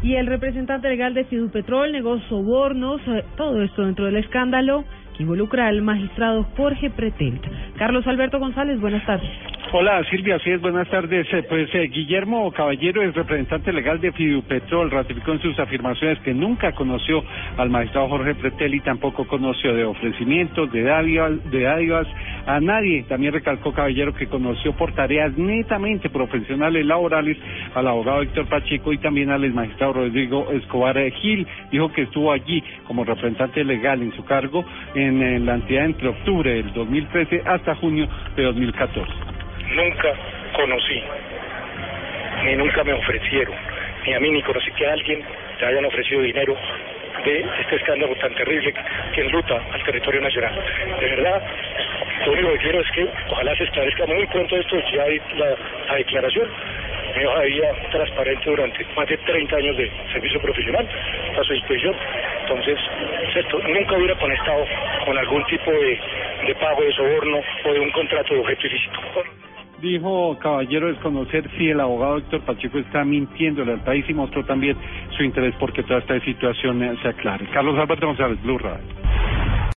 Y el representante legal de Fidupetrol negó sobornos, eh, todo esto dentro del escándalo que involucra al magistrado Jorge Pretelt. Carlos Alberto González, buenas tardes. Hola Silvia, así es, buenas tardes. Eh, Pues eh, Guillermo Caballero, el representante legal de Fidupetrol, ratificó en sus afirmaciones que nunca conoció al magistrado Jorge Pretel y tampoco conoció de ofrecimientos, de dádivas, de dádivas a nadie. También recalcó Caballero que conoció por tareas netamente profesionales laborales al abogado Héctor Pacheco y también al magistrado Rodrigo Escobar Gil. Dijo que estuvo allí como representante legal en su cargo en, la entidad entre octubre del 2013 hasta junio de 2014. nunca conocí, ni nunca me ofrecieron, ni a mí ni conocí que a alguien le hayan ofrecido dinero de este escándalo tan terrible que enluta al territorio nacional. De verdad, lo único que quiero es que ojalá se esclarezca muy pronto esto, ya hay la, la declaración. Vida transparente durante más de 30 años de servicio profesional a su disposición. Entonces, esto nunca hubiera conectado con algún tipo de pago de soborno o de un contrato de objeto ilícito. Dijo Caballero desconocer si el abogado Héctor Pacheco está mintiéndole al país y mostró también su interés porque toda esta situación eh, se aclare. Carlos Alberto González, Blue Radio.